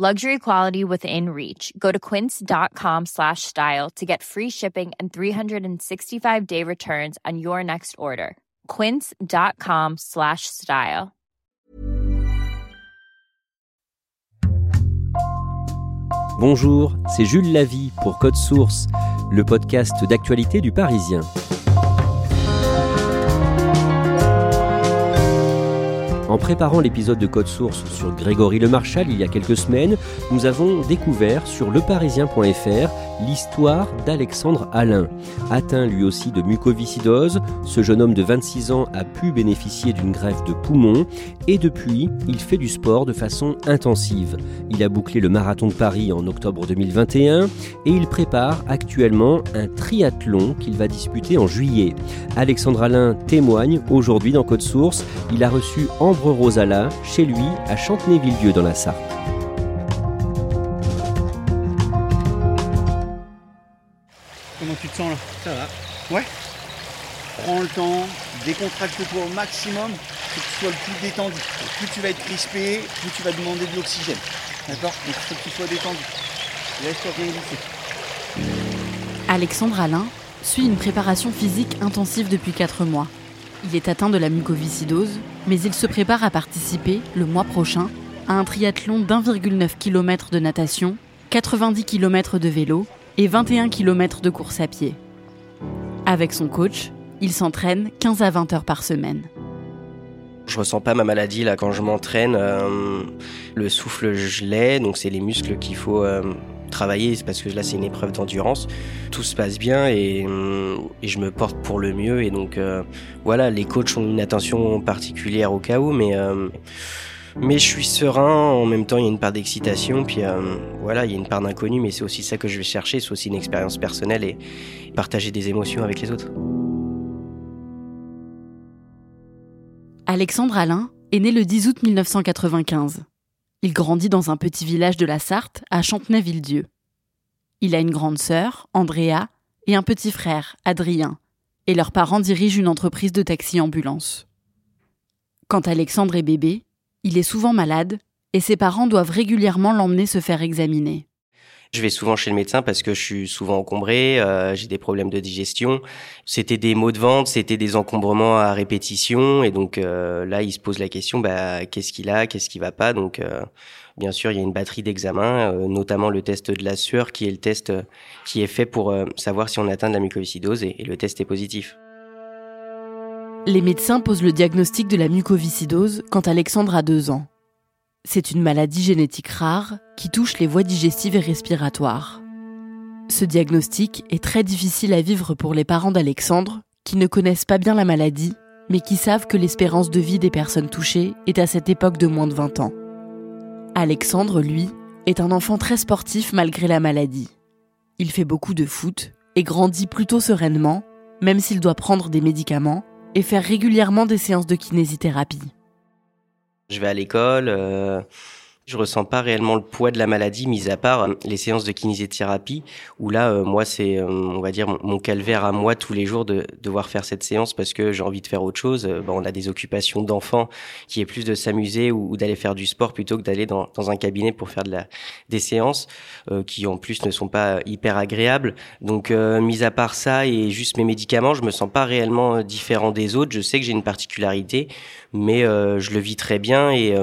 Luxury quality within reach. Go to quince.com slash style to get free shipping and 365 day returns on your next order. Quince.com slash style. Bonjour, c'est Jules Lavie pour Code Source, le podcast d'actualité du Parisien. En préparant l'épisode de Code Source sur Grégory Le Marchal il y a quelques semaines, nous avons découvert sur leparisien.fr l'histoire d'Alexandre Alain. Atteint lui aussi de mucoviscidose, ce jeune homme de 26 ans a pu bénéficier d'une greffe de poumon et depuis, il fait du sport de façon intensive. Il a bouclé le marathon de Paris en octobre 2021 et il prépare actuellement un triathlon qu'il va disputer en juillet. Alexandre Alain témoigne aujourd'hui dans Code Source. Rosala, chez lui, à Chantenay-Villedieu dans la Sarthe. Comment tu te sens là Ça va. Ouais Prends le temps, décontracte-toi au maximum pour que tu sois le plus détendu. Plus tu vas être crispé, plus tu vas demander de l'oxygène. D'accord? Donc il faut que tu sois détendu. Laisse-toi bien glisser. Alexandre Alain suit une préparation physique intensive depuis 4 mois. Il est atteint de la mucoviscidose, mais il se prépare à participer, le mois prochain, à un triathlon d'1,9 km de natation, 90 km de vélo et 21 km de course à pied. Avec son coach, il s'entraîne 15 à 20 heures par semaine. Je ressens pas ma maladie là quand je m'entraîne. Euh, le souffle, je l'ai, donc c'est les muscles qu'il faut euh, travailler, c'est parce que là c'est une épreuve d'endurance. Tout se passe bien et, euh, et, je me porte pour le mieux et donc euh, voilà, les coachs ont une attention particulière au cas où, mais euh, mais je suis serein. En même temps, il y a une part d'excitation, puis voilà, il y a une part d'inconnu, mais c'est aussi ça que je vais chercher, c'est aussi une expérience personnelle et partager des émotions avec les autres. Alexandre Alain est né le 10 août 1995. Il grandit dans un petit village de la Sarthe, à Chantenay-Villedieu. Il a une grande sœur, Andrea, et un petit frère, Adrien, et leurs parents dirigent une entreprise de taxi-ambulance. Quand Alexandre est bébé, il est souvent malade, et ses parents doivent régulièrement l'emmener se faire examiner. Je vais souvent chez le médecin parce que je suis souvent encombré, euh, j'ai des problèmes de digestion. C'était des maux de ventre, c'était des encombrements à répétition, et donc euh, là, il se pose la question, bah, qu'est-ce qu'il a, qu'est-ce qui va pas? Donc, euh, bien sûr, il y a une batterie d'examens, notamment le test de la sueur, qui est le test qui est fait pour savoir si on atteint de la mucoviscidose, et le test est positif. Les médecins posent le diagnostic de la mucoviscidose quand Alexandre a deux ans. C'est une maladie génétique rare qui touche les voies digestives et respiratoires. Ce diagnostic est très difficile à vivre pour les parents d'Alexandre, qui ne connaissent pas bien la maladie, mais qui savent que l'espérance de vie des personnes touchées est à cette époque de moins de 20 ans. Alexandre, lui, est un enfant très sportif malgré la maladie. Il fait beaucoup de foot et grandit plutôt sereinement, même s'il doit prendre des médicaments et faire régulièrement des séances de kinésithérapie. Je vais à l'école, euh, je ressens pas réellement le poids de la maladie, mis à part euh, les séances de kinésithérapie, où là, euh, moi, c'est, euh, on va dire, mon, calvaire à moi tous les jours de, devoir faire cette séance parce que j'ai envie de faire autre chose. Bon, on a des occupations d'enfants qui est plus de s'amuser ou, d'aller faire du sport plutôt que d'aller dans, dans, un cabinet pour faire de la, des séances qui, en plus, ne sont pas hyper agréables. Donc, mis à part ça et juste mes médicaments, je me sens pas réellement différent des autres. Je sais que j'ai une particularité, mais je le vis très bien et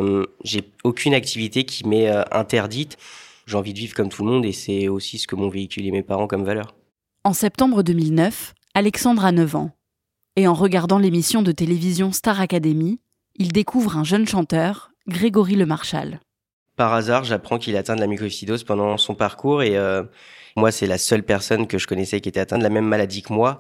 j'ai aucune activité qui m'est euh, interdite. J'ai envie de vivre comme tout le monde et c'est aussi ce que m'ont véhiculé mes parents comme valeur. En septembre 2009, Alexandre a 9 ans. Et en regardant l'émission de télévision Star Academy, il découvre un jeune chanteur, Grégory Le Marchal. Par hasard, j'apprends qu'il atteint de la mucoviscidose pendant son parcours et euh, moi, c'est la seule personne que je connaissais qui était atteinte de la même maladie que moi,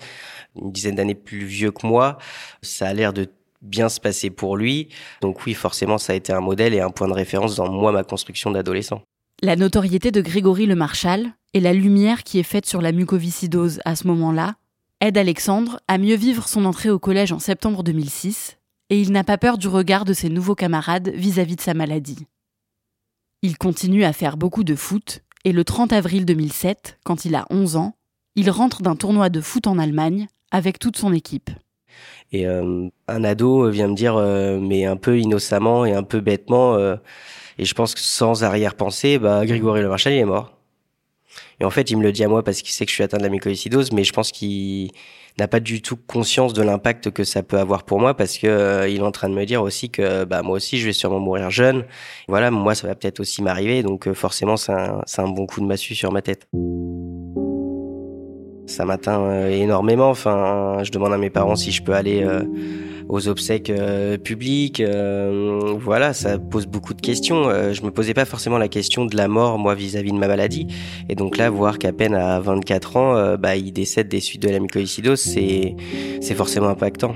une dizaine d'années plus vieux que moi. Ça a l'air de bien se passer pour lui. Donc oui, forcément, ça a été un modèle et un point de référence dans moi, ma construction d'adolescent. La notoriété de Grégory Le Marchal et la lumière qui est faite sur la mucoviscidose à ce moment-là aide Alexandre à mieux vivre son entrée au collège en septembre 2006 et il n'a pas peur du regard de ses nouveaux camarades vis-à-vis de sa maladie. Il continue à faire beaucoup de foot et le 30 avril 2007, quand il a 11 ans, il rentre d'un tournoi de foot en Allemagne avec toute son équipe. Et euh, un ado vient me dire, euh, mais un peu innocemment et un peu bêtement, euh, et je pense que sans arrière-pensée, bah, Grégory Le Marchal, il est mort. Et en fait, il me le dit à moi parce qu'il sait que je suis atteint de la mucoviscidose, mais je pense qu'il n'a pas du tout conscience de l'impact que ça peut avoir pour moi parce que euh, il est en train de me dire aussi que bah moi aussi je vais sûrement mourir jeune. Voilà, moi ça va peut-être aussi m'arriver, donc euh, forcément c'est un bon coup de massue sur ma tête ça m'atteint euh, énormément. Enfin, je demande à mes parents si je peux aller aux obsèques euh, publiques. Euh, voilà, ça pose beaucoup de questions. Euh, je me posais pas forcément la question de la mort, moi, vis-à-vis de ma maladie. Et donc là, voir qu'à peine à 24 ans, bah, il décède des suites de la mucoviscidose, c'est, c'est forcément impactant.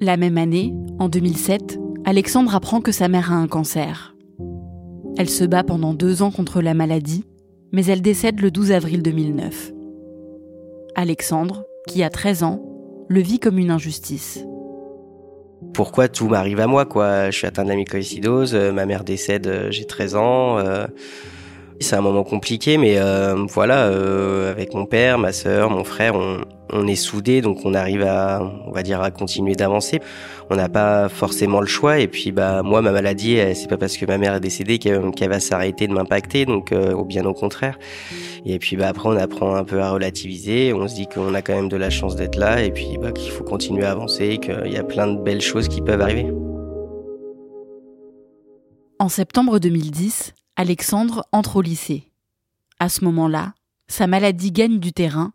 La même année, en 2007, Alexandre apprend que sa mère a un cancer. Elle se bat pendant deux ans contre la maladie, mais elle décède le 12 avril 2009. Alexandre, qui a 13 ans, le vit comme une injustice pourquoi tout m'arrive à moi quoi? Je suis atteint de la mycoïcidose, euh, ma mère décède, euh, j'ai 13 ans. Euh, c'est un moment compliqué, mais voilà, avec mon père, ma sœur, mon frère, on, on est soudés, donc on arrive à, on va dire, à continuer d'avancer. On n'a pas forcément le choix. Et puis, bah, moi, ma maladie, c'est pas parce que ma mère est décédée qu'elle va s'arrêter de m'impacter, donc euh, bien au contraire. Et puis, bah, après, on apprend un peu à relativiser. On se dit qu'on a quand même de la chance d'être là, et puis, bah, qu'il faut continuer à avancer, qu'il y a plein de belles choses qui peuvent arriver. En septembre 2010, Alexandre entre au lycée. À ce moment-là, sa maladie gagne du terrain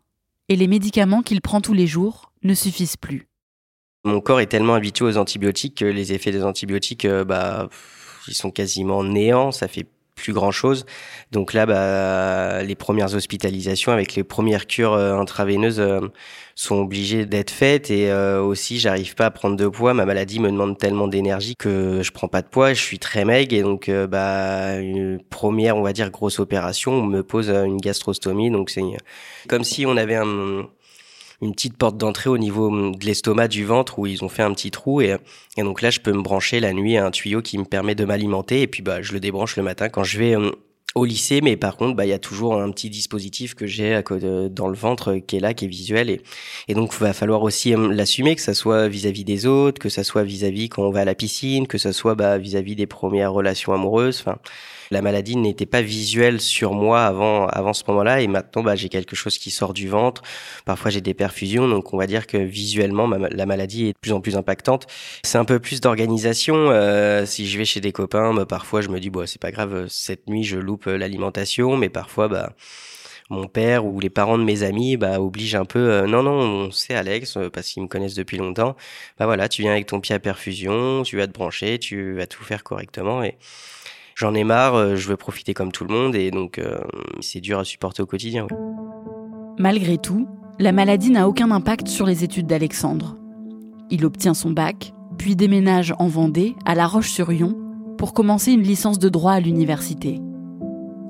et les médicaments qu'il prend tous les jours ne suffisent plus. Mon corps est tellement habitué aux antibiotiques que les effets des antibiotiques, euh, bah, ils sont quasiment néants. Ça fait plus grand chose. Donc là, bah, les premières hospitalisations avec les premières cures euh, intraveineuses euh, sont obligées d'être faites et euh, aussi j'arrive pas à prendre de poids. Ma maladie me demande tellement d'énergie que je prends pas de poids. Je suis très maigre et donc bah une première, on va dire grosse opération, on me pose une gastrostomie. Donc c'est comme si on avait un une petite porte d'entrée au niveau hum, de l'estomac, du ventre, où ils ont fait un petit trou. Et, et donc là, je peux me brancher la nuit à un tuyau qui me permet de m'alimenter. Et puis, bah, je le débranche le matin quand je vais hum, au lycée, mais par contre, bah, il y a toujours un petit dispositif que j'ai dans le ventre qui est là, qui est visuel, et, et donc va falloir aussi hum, l'assumer, que ça soit vis-à-vis des autres, que ça soit vis-à-vis quand on va à la piscine, que ça soit bah, vis-à-vis des premières relations amoureuses. Enfin, la maladie n'était pas visuelle sur moi avant avant ce moment-là et maintenant bah, j'ai quelque chose qui sort du ventre. Parfois j'ai des perfusions donc on va dire que visuellement la maladie est de plus en plus impactante. C'est un peu plus d'organisation. Euh, si je vais chez des copains, bah, parfois je me dis bon c'est pas grave cette nuit je loupe l'alimentation mais parfois bah mon père ou les parents de mes amis bah obligent un peu euh, non non c'est Alex euh, parce qu'ils me connaissent depuis longtemps bah voilà tu viens avec ton pied à perfusion tu vas te brancher tu vas tout faire correctement et j'en ai marre, euh, je veux profiter comme tout le monde et donc euh, c'est dur à supporter au quotidien. Malgré tout, la maladie n'a aucun impact sur les études d'Alexandre. Il obtient son bac, puis déménage en Vendée, à La Roche-sur-Yon, pour commencer une licence de droit à l'université.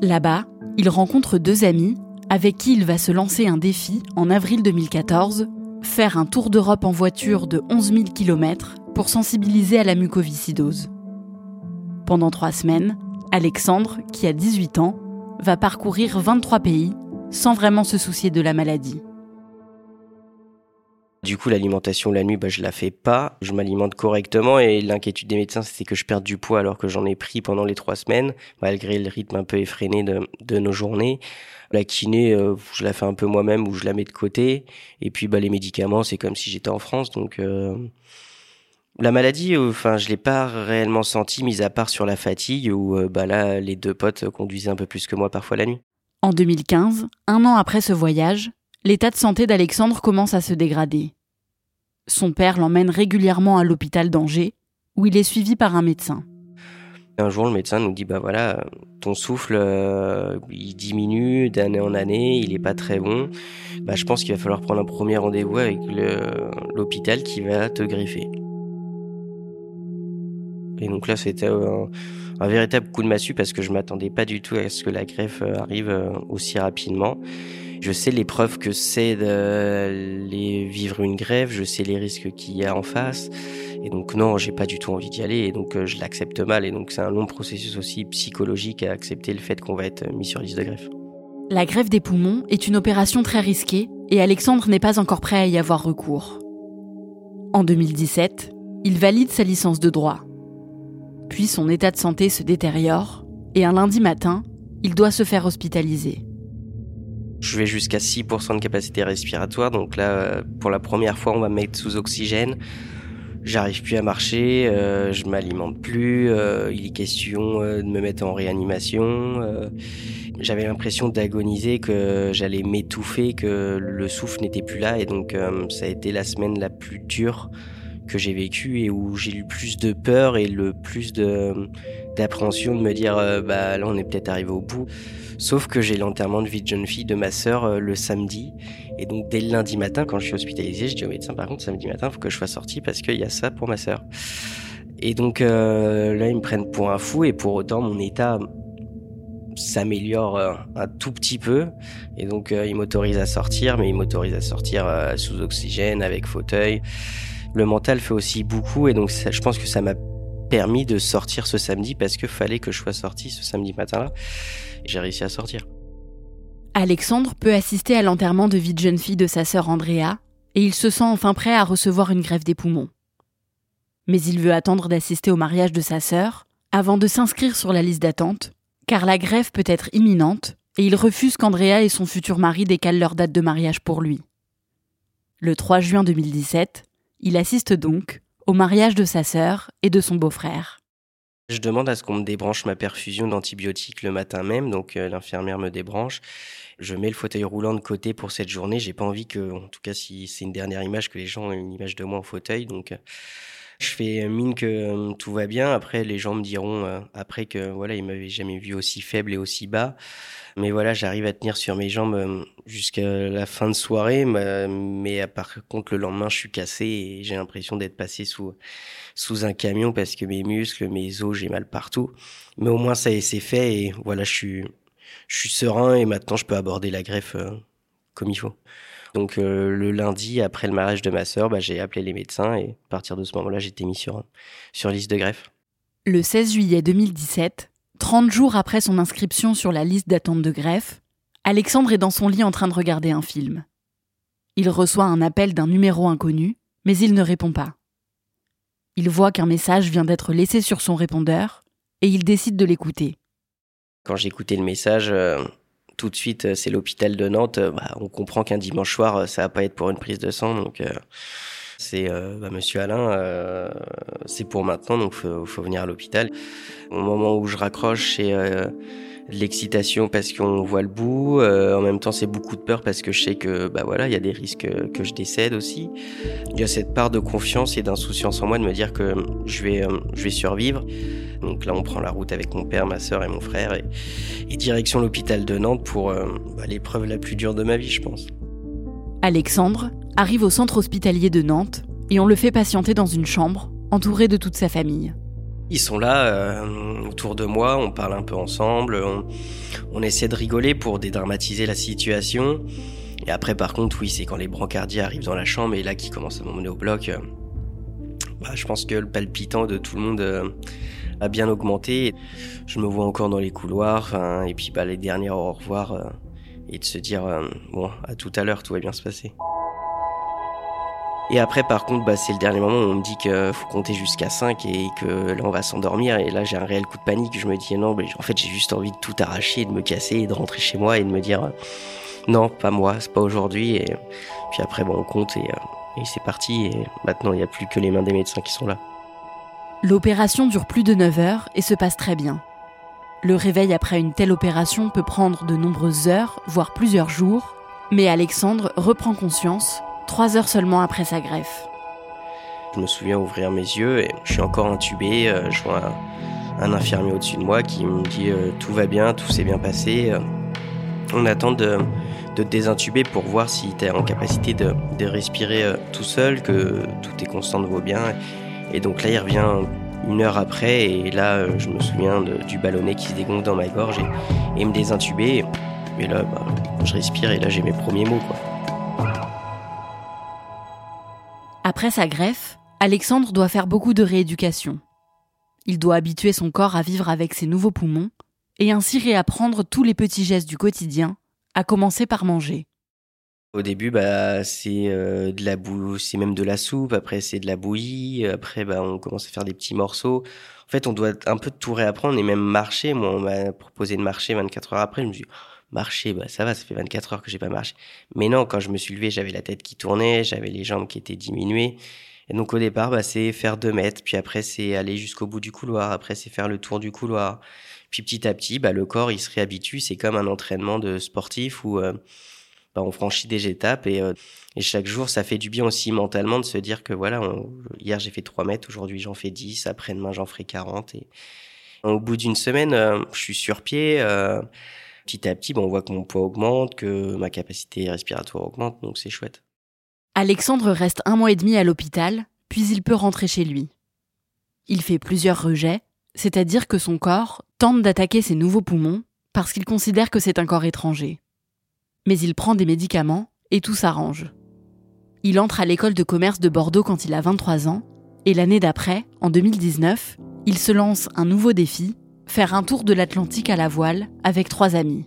Là-bas, il rencontre deux amis avec qui il va se lancer un défi en avril 2014, faire un tour d'Europe en voiture de 11 000 km pour sensibiliser à la mucoviscidose. Pendant trois semaines, Alexandre, qui a 18 ans, va parcourir 23 pays sans vraiment se soucier de la maladie. Du coup, l'alimentation la nuit, bah, je la fais pas. Je m'alimente correctement et l'inquiétude des médecins, c'était que je perde du poids alors que j'en ai pris pendant les trois semaines, malgré le rythme un peu effréné de, nos journées. La kiné, euh, je la fais un peu moi-même ou je la mets de côté. Et puis, bah, les médicaments, c'est comme si j'étais en France, donc. Euh, la maladie, euh, enfin, je l'ai pas réellement senti, mis à part sur la fatigue, où euh, bah là, les deux potes conduisaient un peu plus que moi parfois la nuit. En 2015, un an après ce voyage, l'état de santé d'Alexandre commence à se dégrader. Son père l'emmène régulièrement à l'hôpital d'Angers, où il est suivi par un médecin. Un jour, le médecin nous dit bah voilà, ton souffle euh, il diminue d'année en année, il est pas très bon. Bah je pense qu'il va falloir prendre un premier rendez-vous avec l'hôpital qui va te greffer. Et donc là, c'était un, véritable coup de massue parce que je m'attendais pas du tout à ce que la greffe euh, arrive euh, aussi rapidement. Je sais l'épreuve que c'est de vivre une grève, je sais les risques qu'il y a en face. Et donc non, j'ai pas du tout envie d'y aller et donc euh, je l'accepte mal. Et donc c'est un long processus aussi psychologique à accepter le fait qu'on va être mis sur liste de greffe. La greffe des poumons est une opération très risquée et Alexandre n'est pas encore prêt à y avoir recours. En 2017, il valide sa licence de droit. Puis son état de santé se détériore et un lundi matin, il doit se faire hospitaliser. Je vais jusqu'à 6% de capacité respiratoire, donc là, euh, pour la première fois, on va me mettre sous oxygène. J'arrive plus à marcher, euh, je m'alimente plus, euh, il est question euh, de me mettre en réanimation. J'avais l'impression d'agoniser, que j'allais m'étouffer, que le souffle n'était plus là, et donc ça a été la semaine la plus dure que j'ai vécue et où j'ai eu le plus de peur et le plus de d'appréhension de me dire bah là on est peut-être arrivé au bout. Sauf que j'ai l'enterrement de vie de jeune fille de ma sœur euh, le samedi. Et donc dès le lundi matin, quand je suis hospitalisé, je dis au médecin, par contre, samedi matin, faut que je sois sorti parce qu'il y a ça pour ma sœur. Et donc euh, là, ils me prennent pour un fou et pour autant, mon état s'améliore euh, un tout petit peu. Et donc, ils m'autorisent à sortir, mais ils m'autorisent à sortir sous oxygène, avec fauteuil. Le mental fait aussi beaucoup et donc je pense que ça m'a permis de sortir ce samedi parce que fallait que je sois sorti ce samedi matin-là. J'ai réussi à sortir. Alexandre peut assister à l'enterrement de vie de jeune fille de sa sœur Andrea et il se sent enfin prêt à recevoir une greffe des poumons. Mais il veut attendre d'assister au mariage de sa sœur avant de s'inscrire sur la liste d'attente, car la greffe peut être imminente et il refuse qu'Andrea et son futur mari décalent leur date de mariage pour lui. Le 3 juin 2017, il assiste donc au mariage de sa sœur et de son beau-frère. Je demande à ce qu'on me débranche ma perfusion d'antibiotiques le matin même, donc euh, l'infirmière me débranche. Je mets le fauteuil roulant de côté pour cette journée. J'ai pas envie que, en tout cas, si c'est une dernière image, que les gens aient une image de moi en fauteuil. Donc, euh, je fais mine que euh, tout va bien. Après, les gens me diront après que voilà, ils m'avaient jamais vu aussi faible et aussi bas. Mais voilà, j'arrive à tenir sur mes jambes euh, jusqu'à la fin de soirée. Mais par contre, le lendemain, je suis cassé et j'ai l'impression d'être passé sous, sous un camion parce que mes muscles, mes os, j'ai mal partout. Mais au moins, ça c'est fait et voilà, je suis, je suis serein et maintenant, je peux aborder la greffe euh, comme il faut. Donc euh, le lundi, après le mariage de ma sœur, bah, j'ai appelé les médecins et à partir de ce moment-là, j'étais mis sur, sur liste de greffe. Le 16 juillet 2017, 30 jours après son inscription sur la liste d'attente de greffe, Alexandre est dans son lit en train de regarder un film. Il reçoit un appel d'un numéro inconnu, mais il ne répond pas. Il voit qu'un message vient d'être laissé sur son répondeur et il décide de l'écouter. Quand j'ai écouté le message, euh, tout de suite, euh, c'est l'hôpital de Nantes. Euh, bah, on comprend qu'un dimanche soir, ça va pas être pour une prise de sang, donc c'est euh, bah, Monsieur Alain, euh, c'est pour maintenant, donc faut, faut venir à l'hôpital. Au moment où je raccroche, c'est euh, l'excitation parce qu'on voit le bout. en même temps, c'est beaucoup de peur parce que je sais que bah voilà, il y a des risques que je décède aussi. Il y a cette part de confiance et d'insouciance en moi de me dire que je vais, je vais survivre. Donc là, on prend la route avec mon père, ma sœur et mon frère et, et direction l'hôpital de Nantes pour bah, l'épreuve la plus dure de ma vie, je pense. Alexandre arrive au centre hospitalier de Nantes et on le fait patienter dans une chambre, entouré de toute sa famille. Ils sont là euh, autour de moi, on parle un peu ensemble, on, essaie de rigoler pour dédramatiser la situation. Et après, par contre, oui, c'est quand les brancardiers arrivent dans la chambre et là qui commencent à m'emmener au bloc. Euh, bah, je pense que le palpitant de tout le monde euh, a bien augmenté. Je me vois encore dans les couloirs, et puis bah, les derniers au revoir et de se dire bon, à tout à l'heure, tout va bien se passer. Et après, par contre, bah, c'est le dernier moment où on me dit qu'il faut compter jusqu'à 5 et que là, on va s'endormir. Et là, j'ai un réel coup de panique. Je me dis, non, mais en fait, j'ai juste envie de tout arracher, de me casser et de rentrer chez moi et de me dire, euh, non, pas moi, c'est pas aujourd'hui. Et puis après, bon, on compte et, euh, et c'est parti. Et maintenant, il n'y a plus que les mains des médecins qui sont là. L'opération dure plus de 9 heures et se passe très bien. Le réveil après une telle opération peut prendre de nombreuses heures, voire plusieurs jours, Mais Alexandre reprend conscience trois heures seulement après sa greffe. Je me souviens ouvrir mes yeux et je suis encore intubé. Euh, je vois un, infirmier au-dessus de moi qui me dit euh, tout va bien, tout s'est bien passé. Euh, on attend de, te désintuber pour voir si tu es en capacité de, de, respirer tout seul, que tout est constant de vos bien. Et donc là, il revient une heure après et là, je me souviens du ballonnet qui se dégonfle dans ma gorge et, me désintuber. Et là, bah, je respire et là, j'ai mes premiers mots. Après sa greffe, Alexandre doit faire beaucoup de rééducation. Il doit habituer son corps à vivre avec ses nouveaux poumons et ainsi réapprendre tous les petits gestes du quotidien, à commencer par manger. Au début, bah, c'est euh, de la bou c'est même de la soupe. Après, c'est de la bouillie. Après, bah, on commence à faire des petits morceaux. En fait, on doit un peu tout réapprendre et même marcher. Moi, on m'a proposé de marcher 24 heures après. Je me suis dit, marcher, bah, ça va, ça fait 24 heures que j'ai pas marché. Mais non, quand je me suis levé, j'avais la tête qui tournait, j'avais les jambes qui étaient diminuées. Et donc au départ, bah, c'est faire deux mètres, puis après c'est aller jusqu'au bout du couloir, après c'est faire le tour du couloir. Puis petit à petit, bah, le corps il se réhabitue, c'est comme un entraînement de sportif où euh, bah, on franchit des étapes et, euh, et, chaque jour ça fait du bien aussi mentalement de se dire que voilà, hier j'ai fait 3 mètres, aujourd'hui j'en fais 10, après-demain j'en ferai 40. Et au bout d'une semaine, euh, je suis sur pied. petit à petit, on voit que mon poids augmente, que ma capacité respiratoire augmente, donc c'est chouette. Alexandre reste un mois et demi à l'hôpital, puis il peut rentrer chez lui. Il fait plusieurs rejets, c'est-à-dire que son corps tente d'attaquer ses nouveaux poumons parce qu'il considère que c'est un corps étranger. Mais il prend des médicaments et tout s'arrange. Il entre à l'école de commerce de Bordeaux quand il a 23 ans, et l'année d'après, en 2019, il se lance un nouveau défi, faire un tour de l'Atlantique à la voile avec trois amis.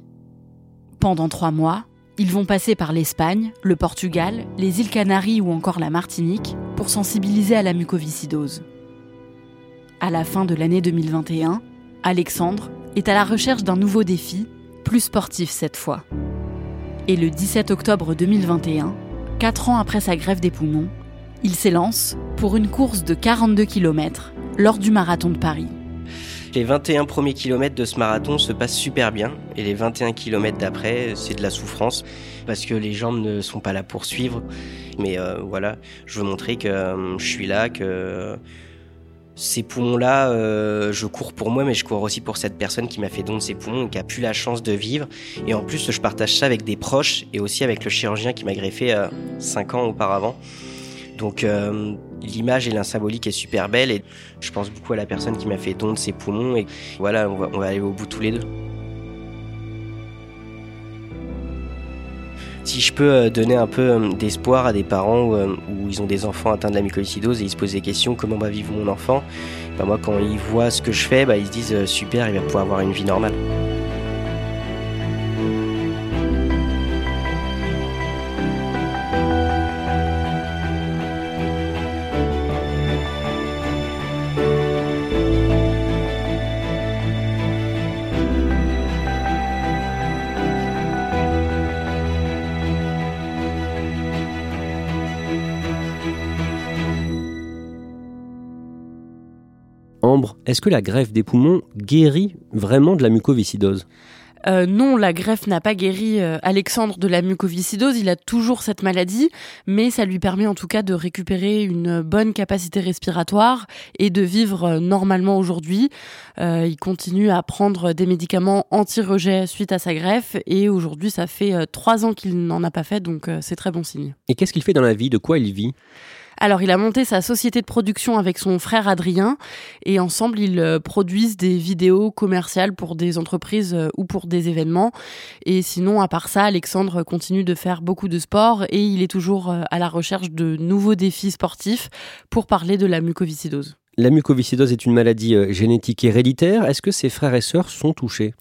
Pendant trois mois, ils vont passer par l'Espagne, le Portugal, les îles Canaries ou encore la Martinique pour sensibiliser à la mucoviscidose. À la fin de l'année 2021, Alexandre est à la recherche d'un nouveau défi, plus sportif cette fois. Et le 17 octobre 2021, 4 ans après sa grève des poumons, il s'élance pour une course de 42 km lors du marathon de Paris. Les 21 premiers kilomètres de ce marathon se passent super bien et les 21 kilomètres d'après, c'est de la souffrance parce que les jambes ne sont pas là pour suivre. Mais euh, voilà, je veux montrer que euh, je suis là, que ces poumons-là, euh, je cours pour moi, mais je cours aussi pour cette personne qui m'a fait don de ses poumons et qui a plus la chance de vivre. Et en plus, je partage ça avec des proches et aussi avec le chirurgien qui m'a greffé 5 ans auparavant. Donc euh, l'image et l'insymbolique est super belle et je pense beaucoup à la personne qui m'a fait don de ses poumons et voilà, on va, on va aller au bout tous les deux. Si je peux euh, donner un peu euh, d'espoir à des parents où, ils ont des enfants atteints de la mucoviscidose et ils se posent des questions comment va vivre mon enfant, bah moi quand ils voient ce que je fais, bah ils se disent super, il va pouvoir avoir une vie normale. Est-ce que la greffe des poumons guérit vraiment de la mucoviscidose? Euh, non, la greffe n'a pas guéri euh, Alexandre de la mucoviscidose, il a toujours cette maladie, mais ça lui permet en tout cas de récupérer une bonne capacité respiratoire et de vivre euh, normalement aujourd'hui. il continue à prendre des médicaments anti-rejet suite à sa greffe et aujourd'hui ça fait trois ans qu'il n'en a pas fait, donc c'est très bon signe. Et qu'est-ce qu'il fait dans la vie? De quoi il vit? Alors, il a monté sa société de production avec son frère Adrien et ensemble, ils euh, produisent des vidéos commerciales pour des entreprises euh, ou pour des événements. Et sinon, à part ça, Alexandre continue de faire beaucoup de sport et il est toujours euh, à la recherche de nouveaux défis sportifs pour parler de la mucoviscidose. La mucoviscidose est une maladie génétique héréditaire. Est-ce que ses frères et sœurs sont touchés?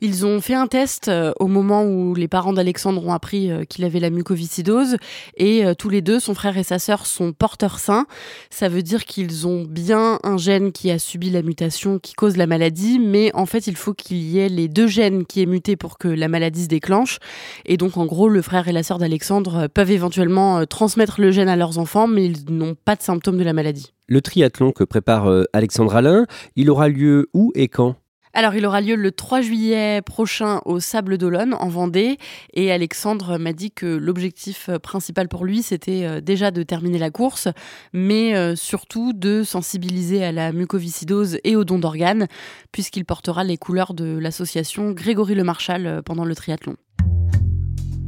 Ils ont fait un test euh, au moment où les parents d'Alexandre ont appris euh, qu'il avait la mucoviscidose et euh, tous les deux, son frère et sa sœur, sont porteurs sains. Ça veut dire qu'ils ont bien un gène qui a subi la mutation qui cause la maladie, mais en fait, il faut qu'il y ait les deux gènes qui aient muté pour que la maladie se déclenche. Et donc, en gros, le frère et la sœur d'Alexandre peuvent éventuellement transmettre le gène à leurs enfants, mais ils n'ont pas de symptômes de la maladie. Le triathlon que prépare Alexandre Alain, il aura lieu où et quand? Alors, il aura lieu le 3 juillet prochain au Sable d'Olonne, en Vendée. Et Alexandre m'a dit que l'objectif principal pour lui, c'était euh, déjà de terminer la course, mais euh, surtout de sensibiliser à la mucoviscidose et au don d'organes, puisqu'il portera les couleurs de l'association Grégory Le Marchal euh, pendant le triathlon.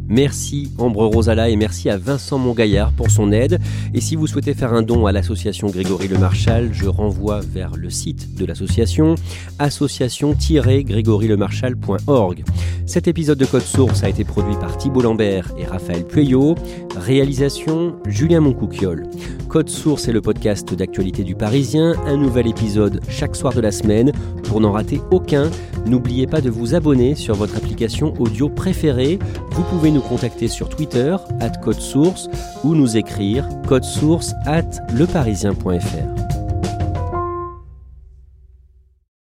Merci Ambre Rosala et merci à Vincent Mongaillard pour son aide. Et si vous souhaitez faire un don à l'association Grégory Le Marchal, je renvoie vers le site de l'association, association-grégorylemarchal.org. Cet épisode de Code Source a été produit par Thibault Lambert et Raphaël Pueyo. Réalisation Julien Moncouquiole. Code Source est le podcast d'actualité du Parisien, un nouvel épisode chaque soir de la semaine. Pour n'en rater aucun, n'oubliez pas de vous abonner sur votre application audio préférée. Vous pouvez nous contacter sur Twitter, at Code Source, ou nous écrire source at leparisien.fr.